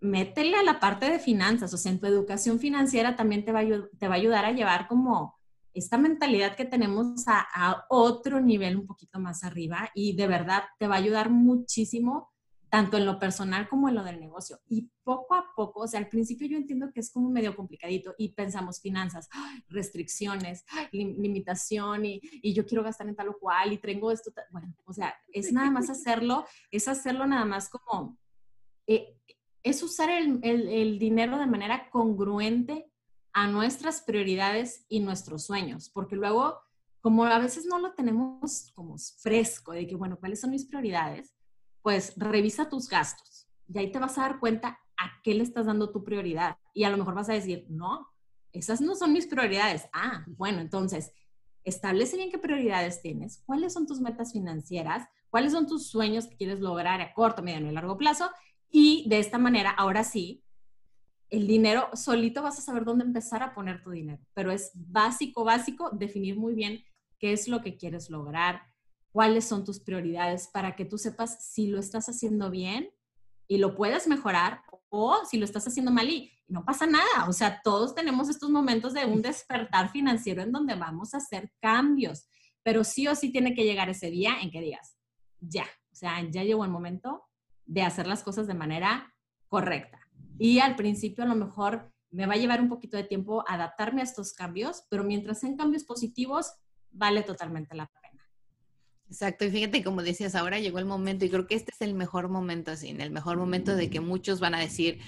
métele a la parte de finanzas, o sea, en tu educación financiera también te va a, te va a ayudar a llevar como esta mentalidad que tenemos a, a, otro nivel un poquito más arriba y de verdad te va a ayudar muchísimo tanto en lo personal como en lo del negocio. Y poco a poco, o sea, al principio yo entiendo que es como medio complicadito y pensamos finanzas, restricciones, limitación y, y, yo quiero gastar en tal o cual y tengo esto. Bueno, o sea, es nada más hacerlo, es hacerlo nada más como, eh, es usar el, el, el dinero de manera congruente a nuestras prioridades y nuestros sueños, porque luego, como a veces no lo tenemos como fresco de que, bueno, ¿cuáles son mis prioridades? Pues revisa tus gastos y ahí te vas a dar cuenta a qué le estás dando tu prioridad. Y a lo mejor vas a decir, no, esas no son mis prioridades. Ah, bueno, entonces, establece bien qué prioridades tienes, cuáles son tus metas financieras, cuáles son tus sueños que quieres lograr a corto, mediano y largo plazo. Y de esta manera, ahora sí, el dinero, solito vas a saber dónde empezar a poner tu dinero. Pero es básico, básico, definir muy bien qué es lo que quieres lograr, cuáles son tus prioridades para que tú sepas si lo estás haciendo bien y lo puedes mejorar o si lo estás haciendo mal y, no pasa nada. O sea, todos tenemos estos momentos de un despertar financiero en donde vamos a hacer cambios, pero sí o sí tiene que llegar ese día en que digas, ya, o sea, ya llegó el momento de hacer las cosas de manera correcta. Y al principio a lo mejor me va a llevar un poquito de tiempo adaptarme a estos cambios, pero mientras sean cambios positivos, vale totalmente la pena. Exacto, y fíjate, como decías, ahora llegó el momento, y creo que este es el mejor momento, así, el mejor momento de que muchos van a decir,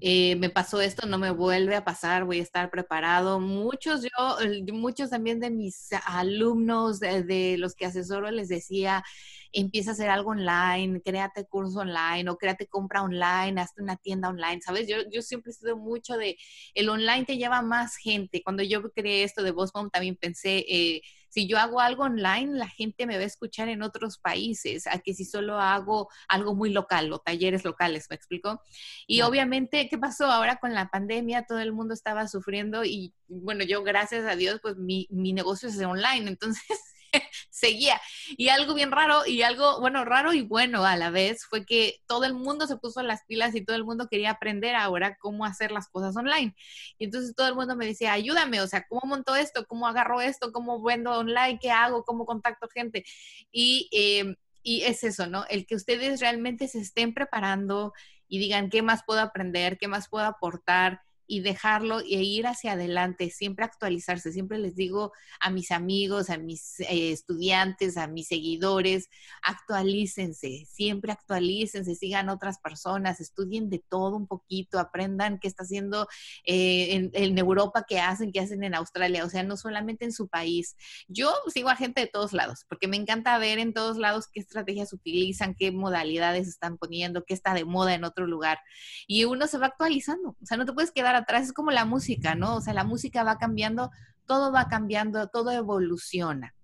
eh, me pasó esto, no me vuelve a pasar, voy a estar preparado. Muchos, yo, muchos también de mis alumnos, de, los que asesoro, les decía, empieza a hacer algo online, créate curso online o créate compra online, hazte una tienda online, ¿sabes? Yo, yo siempre he sido mucho de, el online te lleva más gente. Cuando yo creé esto de Boss también pensé... Eh, si yo hago algo online, la gente me va a escuchar en otros países, a que si solo hago algo muy local o talleres locales, ¿me explico? Y obviamente, ¿qué pasó ahora con la pandemia? Todo el mundo estaba sufriendo y bueno, yo gracias a Dios, pues mi, mi negocio es online, entonces seguía. Y algo bien raro y algo, bueno, raro y bueno a la vez fue que todo el mundo se puso las pilas y todo el mundo quería aprender ahora cómo hacer las cosas online. Y entonces todo el mundo me decía, ayúdame, o sea, ¿cómo monto esto? ¿Cómo agarro esto? ¿Cómo vendo online? ¿Qué hago? ¿Cómo contacto gente? Y, em, y es eso, ¿no? El que ustedes realmente se estén preparando y digan, ¿qué más puedo aprender? ¿Qué más puedo aportar? Y dejarlo e ir hacia adelante, siempre actualizarse. Siempre les digo a mis amigos, a mis eh, estudiantes, a mis seguidores, actualícense, siempre actualícense, sigan otras personas, estudien de todo un poquito, aprendan qué está haciendo eh, en, Europa, qué hacen, qué hacen en Australia, o sea, no solamente en su país. Yo sigo a gente de todos lados, porque me encanta ver en todos lados qué estrategias utilizan, qué modalidades están poniendo, qué está de moda en otro lugar. Y uno se va actualizando, o sea, no te puedes quedar atrás, es como la música, ¿no? O sea, la música va cambiando, todo va cambiando, todo evoluciona.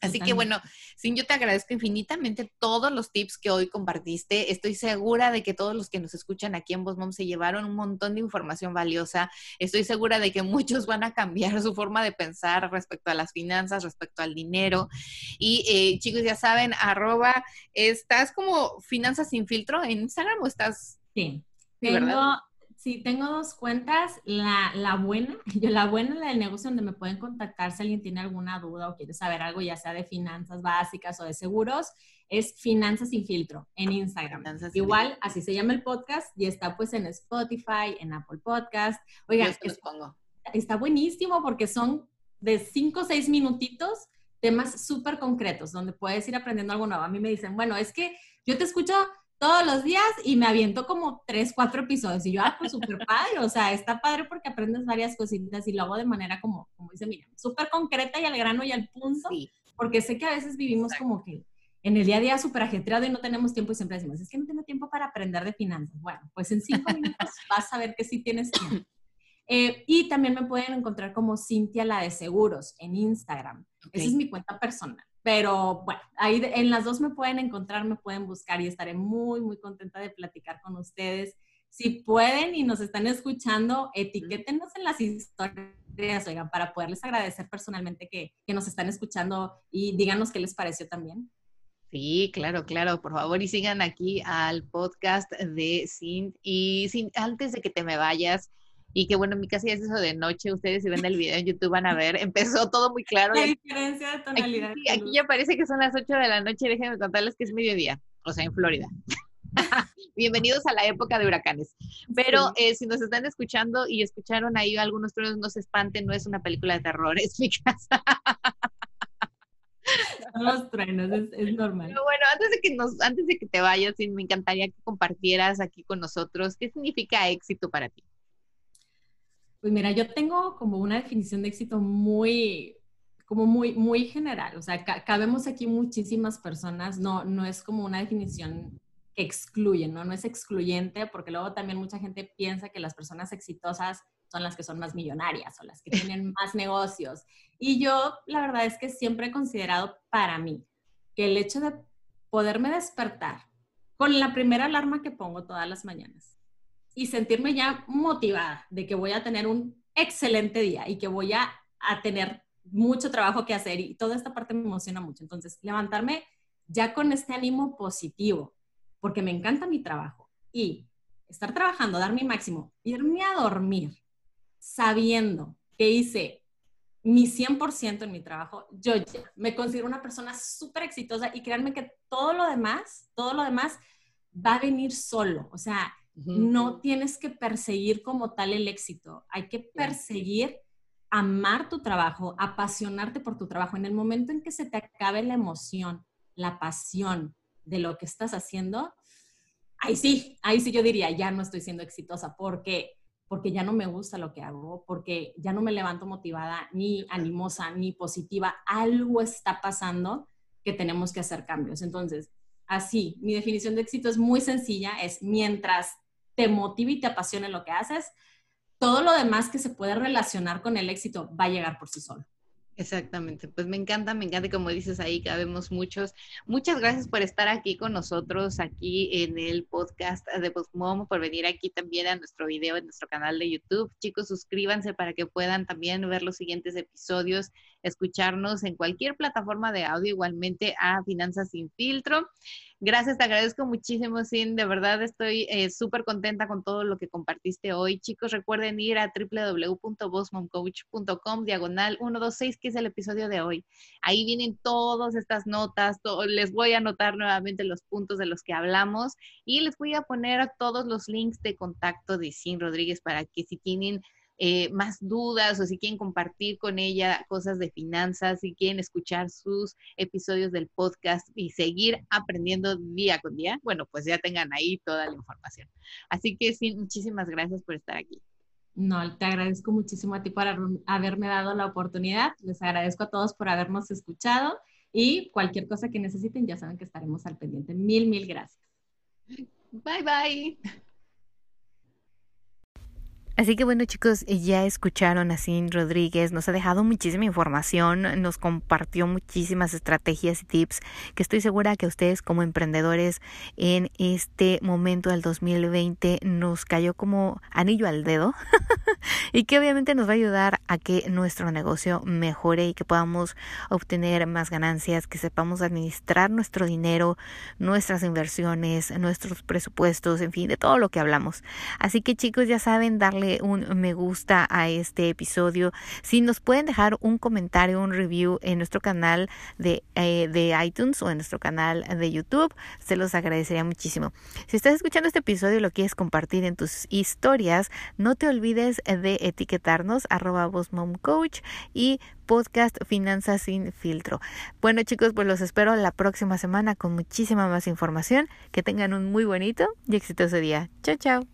Así que bueno, Sin, yo te agradezco infinitamente todos los tips que hoy compartiste. Estoy segura de que todos los que nos escuchan aquí en Mom se llevaron un montón de información valiosa. Estoy segura de que muchos van a cambiar su forma de pensar respecto a las finanzas, respecto al dinero. Y eh, chicos, ya saben, arroba, ¿estás como finanzas sin filtro en Instagram o estás? Sí. Tengo, Sí, tengo dos cuentas. La, la, buena, yo la buena, la del negocio donde me pueden contactar si alguien tiene alguna duda o quiere saber algo, ya sea de finanzas básicas o de seguros, es Finanzas sin filtro en Instagram. Igual, así se llama el podcast y está pues en Spotify, en Apple Podcast. Oigan, está buenísimo porque son de cinco o seis minutitos temas súper concretos donde puedes ir aprendiendo algo nuevo. A mí me dicen, bueno, es que yo te escucho todos los días y me aviento como tres, cuatro episodios. Y yo, ah, pues súper padre, o sea, está padre porque aprendes varias cositas y lo hago de manera como, como dice mira, súper concreta y al grano y al punto, porque sé que a veces vivimos como que en el día a día súper ajetreado y no tenemos tiempo y siempre decimos, es que no tengo tiempo para aprender de finanzas. Bueno, pues en cinco minutos vas a ver que sí tienes tiempo. Eh, y también me pueden encontrar como Cintia la de Seguros en Instagram. Esa es mi cuenta personal. Pero bueno, ahí en las dos me pueden encontrar, me pueden buscar y estaré muy, muy contenta de platicar con ustedes. Si pueden y nos están escuchando, etiquétenos en las historias, oigan, para poderles agradecer personalmente que, que nos están escuchando y díganos qué les pareció también. Sí, claro, claro, por favor, y sigan aquí al podcast de Sin. Y sin, antes de que te me vayas, y que bueno, en mi casa ya es eso de noche, ustedes si ven el video en YouTube van a ver, empezó todo muy claro. La diferencia de tonalidad. Aquí, aquí, ya parece que son las 8 de la noche, déjenme contarles que es mediodía, o sea, en Florida. Bienvenidos a la época de huracanes. Pero eh, si nos están escuchando y escucharon ahí algunos truenos, no se espanten, no es una película de terror, es mi casa. Son los truenos, es, normal. Pero bueno, antes de que nos, antes de que te vayas, me encantaría que compartieras aquí con nosotros qué significa éxito para ti. Pues mira, yo tengo como una definición de éxito muy, como muy, muy general. O sea, cabemos aquí muchísimas personas, no, no es como una definición que excluye, ¿no? No es excluyente, porque luego también mucha gente piensa que las personas exitosas son las que son más millonarias o las que tienen más negocios. Y yo, la verdad es que siempre he considerado para mí que el hecho de poderme despertar con la primera alarma que pongo todas las mañanas y sentirme ya motivada de que voy a tener un excelente día y que voy a, tener mucho trabajo que hacer y toda esta parte me emociona mucho. Entonces, levantarme ya con este ánimo positivo, porque me encanta mi trabajo y estar trabajando, dar mi máximo, irme a dormir sabiendo que hice mi 100% en mi trabajo, yo ya me considero una persona súper exitosa y créanme que todo lo demás, todo lo demás va a venir solo. O sea, no tienes que perseguir como tal el éxito, hay que perseguir amar tu trabajo, apasionarte por tu trabajo. En el momento en que se te acabe la emoción, la pasión de lo que estás haciendo, ahí sí, ahí sí yo diría, ya no estoy siendo exitosa porque porque ya no me gusta lo que hago, porque ya no me levanto motivada, ni animosa, ni positiva. Algo está pasando que tenemos que hacer cambios. Entonces, así, mi definición de éxito es muy sencilla, es mientras te motive y te apasione lo que haces, todo lo demás que se puede relacionar con el éxito va a llegar por sí solo. Exactamente, pues me encanta, me encanta como dices ahí, cabemos muchos. Muchas gracias por estar aquí con nosotros, aquí en el podcast de Postmom, por venir aquí también a nuestro video en nuestro canal de YouTube. Chicos, suscríbanse para que puedan también ver los siguientes episodios, escucharnos en cualquier plataforma de audio, igualmente a Finanzas sin filtro. Gracias, te agradezco muchísimo, Sin. De verdad estoy eh, súper contenta con todo lo que compartiste hoy. Chicos, recuerden ir a www.bossmomcoach.com diagonal 126, que es el episodio de hoy. Ahí vienen todas estas notas. les voy a anotar nuevamente los puntos de los que hablamos y les voy a poner todos los links de contacto de Sin Rodríguez para que si tienen eh, más dudas o si quieren compartir con ella cosas de finanzas, si quieren escuchar sus episodios del podcast y seguir aprendiendo día con día, bueno, pues ya tengan ahí toda la información. Así que sí, muchísimas gracias por estar aquí. No, te agradezco muchísimo a ti por haberme dado la oportunidad. Les agradezco a todos por habernos escuchado y cualquier cosa que necesiten, ya saben que estaremos al pendiente. Mil, mil gracias. Bye, bye. Así que bueno chicos, ya escucharon a Sin Rodríguez, nos ha dejado muchísima información, nos compartió muchísimas estrategias y tips que estoy segura que ustedes como emprendedores en este momento del 2020 nos cayó como anillo al dedo y que obviamente nos va a ayudar a que nuestro negocio mejore y que podamos obtener más ganancias, que sepamos administrar nuestro dinero, nuestras inversiones, nuestros presupuestos, en fin, de todo lo que hablamos. Así que chicos, ya saben un me gusta a este episodio. Si nos pueden dejar un comentario, un review en nuestro canal de, eh, de iTunes o en nuestro canal de YouTube, se los agradecería muchísimo. Si estás escuchando este episodio y lo quieres compartir en tus historias, no te olvides de etiquetarnos arroba coach y podcast Finanzas sin filtro. Bueno chicos, pues los espero la próxima semana con muchísima más información. Que tengan un muy bonito y exitoso día. Chao, chao.